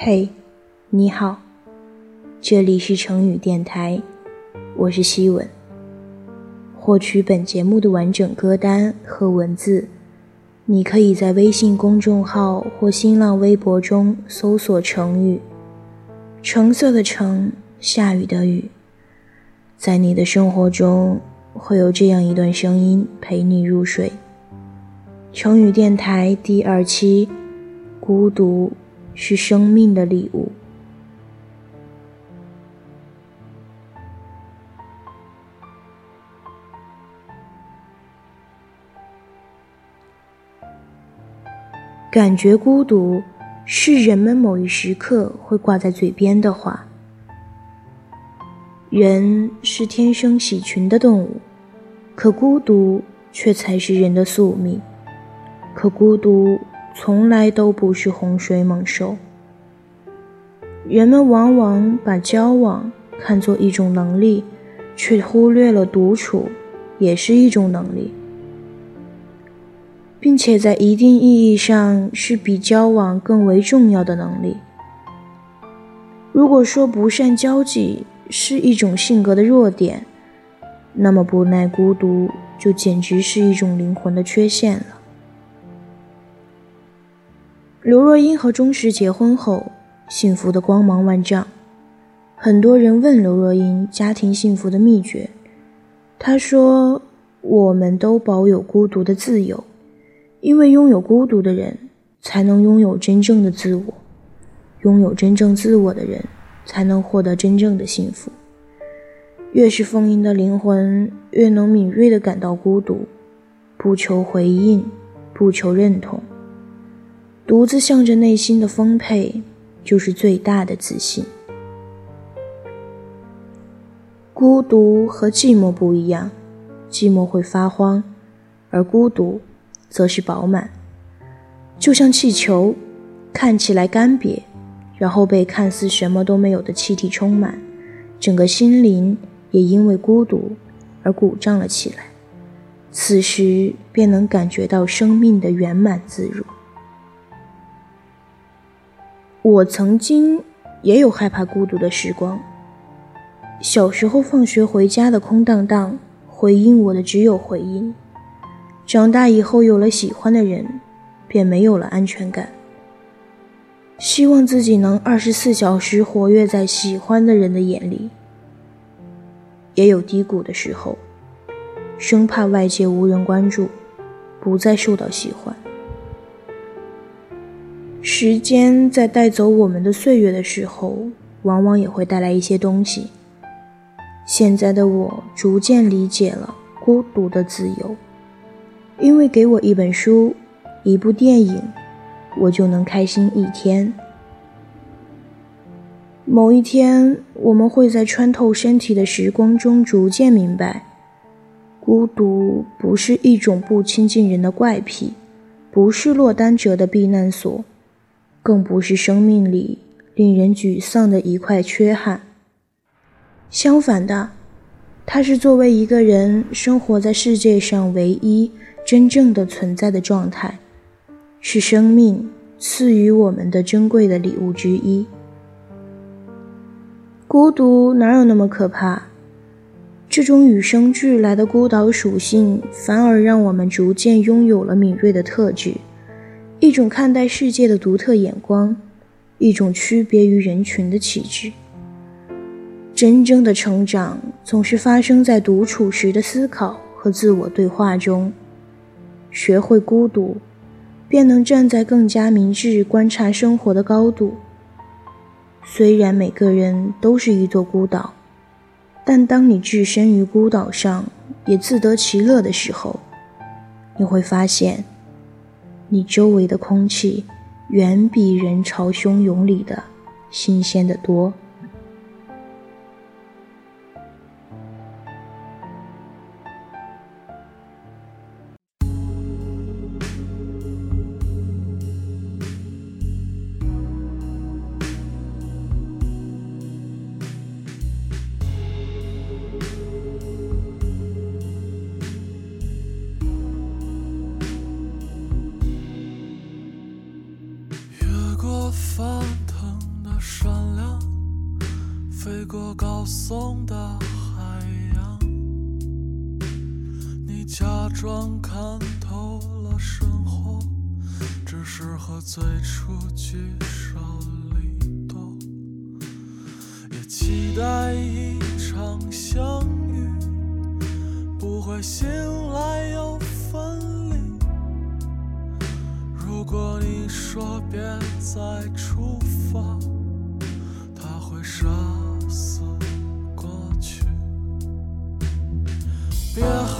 嘿，你好，这里是成语电台，我是西文。获取本节目的完整歌单和文字，你可以在微信公众号或新浪微博中搜索“成语”，橙色的橙，下雨的雨。在你的生活中，会有这样一段声音陪你入睡。成语电台第二期，孤独是生命的礼物。感觉孤独，是人们某一时刻会挂在嘴边的话。人是天生喜群的动物，可孤独却才是人的宿命。可孤独从来都不是洪水猛兽。人们往往把交往看作一种能力，却忽略了独处也是一种能力，并且在一定意义上是比交往更为重要的能力。如果说不善交际是一种性格的弱点，那么不耐孤独就简直是一种灵魂的缺陷了。刘若英和钟石结婚后，幸福的光芒万丈。很多人问刘若英家庭幸福的秘诀，她说：“我们都保有孤独的自由，因为拥有孤独的人，才能拥有真正的自我；拥有真正自我的人，才能获得真正的幸福。越是丰盈的灵魂，越能敏锐地感到孤独，不求回应，不求认同。”独自向着内心的丰沛，就是最大的自信。孤独和寂寞不一样，寂寞会发慌，而孤独则是饱满。就像气球，看起来干瘪，然后被看似什么都没有的气体充满，整个心灵也因为孤独而鼓胀了起来。此时便能感觉到生命的圆满自如。我曾经也有害怕孤独的时光。小时候放学回家的空荡荡，回应我的只有回音。长大以后有了喜欢的人，便没有了安全感。希望自己能二十四小时活跃在喜欢的人的眼里。也有低谷的时候，生怕外界无人关注，不再受到喜欢。时间在带走我们的岁月的时候，往往也会带来一些东西。现在的我逐渐理解了孤独的自由，因为给我一本书、一部电影，我就能开心一天。某一天，我们会在穿透身体的时光中逐渐明白，孤独不是一种不亲近人的怪癖，不是落单者的避难所。更不是生命里令人沮丧的一块缺憾。相反的，它是作为一个人生活在世界上唯一真正的存在的状态，是生命赐予我们的珍贵的礼物之一。孤独哪有那么可怕？这种与生俱来的孤岛属性，反而让我们逐渐拥有了敏锐的特质。一种看待世界的独特眼光，一种区别于人群的气质。真正的成长总是发生在独处时的思考和自我对话中。学会孤独，便能站在更加明智观察生活的高度。虽然每个人都是一座孤岛，但当你置身于孤岛上，也自得其乐的时候，你会发现。你周围的空气，远比人潮汹涌里的新鲜得多。松的海洋，你假装看透了生活，只是和最初聚少离多，也期待一场相遇，不会醒来又分离。如果你说别再出发。杀死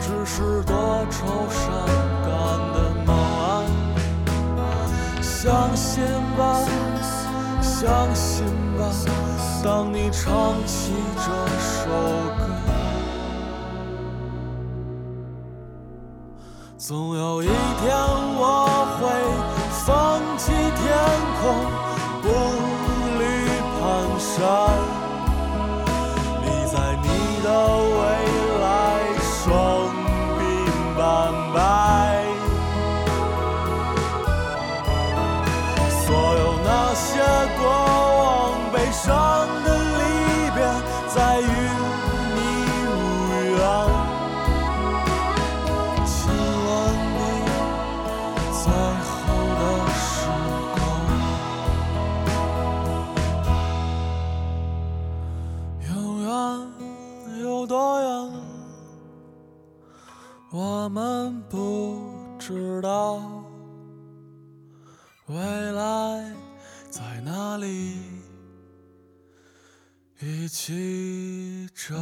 只是多愁善感的毛啊相信吧，相信吧，当你唱起这首歌，总有一天我会放弃天空，on by. 知道。未来。在哪里一起找？